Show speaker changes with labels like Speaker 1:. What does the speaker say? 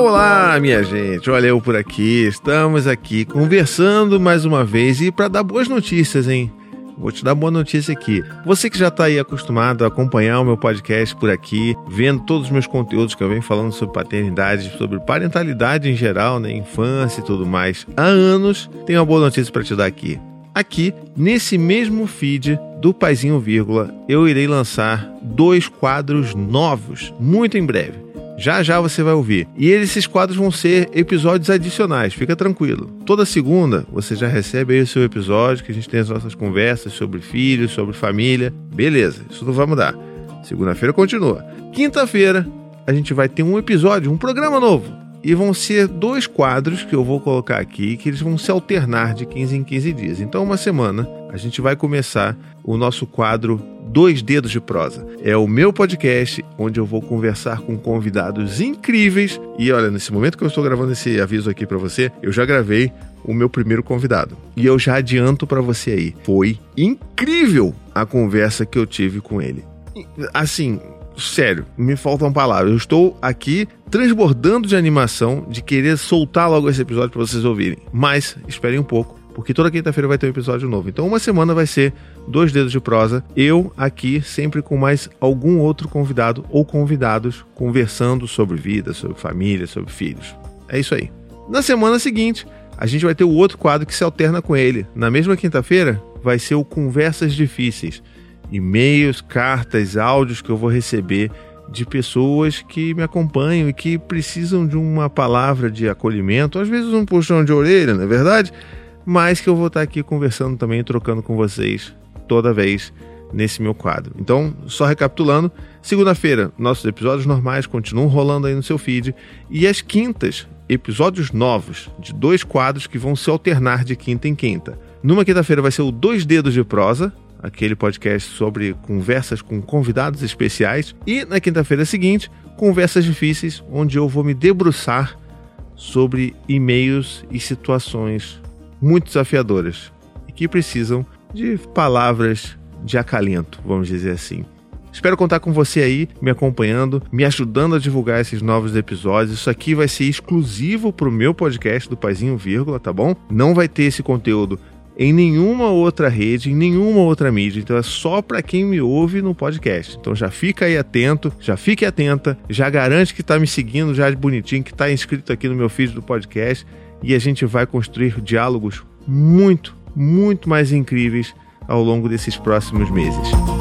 Speaker 1: Olá, minha gente. Olha eu por aqui. Estamos aqui conversando mais uma vez e para dar boas notícias, hein? Vou te dar boa notícia aqui. Você que já está aí acostumado a acompanhar o meu podcast por aqui, vendo todos os meus conteúdos que eu venho falando sobre paternidade, sobre parentalidade em geral, né, infância e tudo mais, há anos, tenho uma boa notícia para te dar aqui. Aqui, nesse mesmo feed do Paizinho Vírgula, eu irei lançar dois quadros novos, muito em breve. Já já você vai ouvir. E esses quadros vão ser episódios adicionais, fica tranquilo. Toda segunda você já recebe aí o seu episódio, que a gente tem as nossas conversas sobre filhos, sobre família. Beleza, isso não vai mudar. Segunda-feira continua. Quinta-feira a gente vai ter um episódio, um programa novo. E vão ser dois quadros que eu vou colocar aqui, que eles vão se alternar de 15 em 15 dias. Então, uma semana, a gente vai começar o nosso quadro Dois Dedos de Prosa. É o meu podcast onde eu vou conversar com convidados incríveis. E olha, nesse momento que eu estou gravando esse aviso aqui para você, eu já gravei o meu primeiro convidado. E eu já adianto para você aí, foi incrível a conversa que eu tive com ele. Assim, sério, me faltam palavras. Eu estou aqui transbordando de animação de querer soltar logo esse episódio para vocês ouvirem. Mas esperem um pouco porque toda quinta-feira vai ter um episódio novo. Então, uma semana vai ser dois dedos de prosa, eu aqui sempre com mais algum outro convidado ou convidados conversando sobre vida, sobre família, sobre filhos. É isso aí. Na semana seguinte, a gente vai ter o outro quadro que se alterna com ele. Na mesma quinta-feira, vai ser o Conversas Difíceis. E-mails, cartas, áudios que eu vou receber de pessoas que me acompanham e que precisam de uma palavra de acolhimento, às vezes um puxão de orelha, não é verdade? Mas que eu vou estar aqui conversando também, trocando com vocês toda vez nesse meu quadro. Então, só recapitulando, segunda-feira, nossos episódios normais continuam rolando aí no seu feed e às quintas, episódios novos de dois quadros que vão se alternar de quinta em quinta. Numa quinta-feira vai ser o Dois Dedos de Prosa, aquele podcast sobre conversas com convidados especiais, e na quinta-feira seguinte, Conversas Difíceis, onde eu vou me debruçar sobre e-mails e situações muito desafiadoras e que precisam de palavras de acalento, vamos dizer assim. Espero contar com você aí, me acompanhando, me ajudando a divulgar esses novos episódios. Isso aqui vai ser exclusivo para o meu podcast do Paizinho Vírgula, tá bom? Não vai ter esse conteúdo em nenhuma outra rede, em nenhuma outra mídia. Então é só para quem me ouve no podcast. Então já fica aí atento, já fique atenta, já garante que está me seguindo já de bonitinho, que está inscrito aqui no meu feed do podcast e a gente vai construir diálogos muito, muito mais incríveis ao longo desses próximos meses.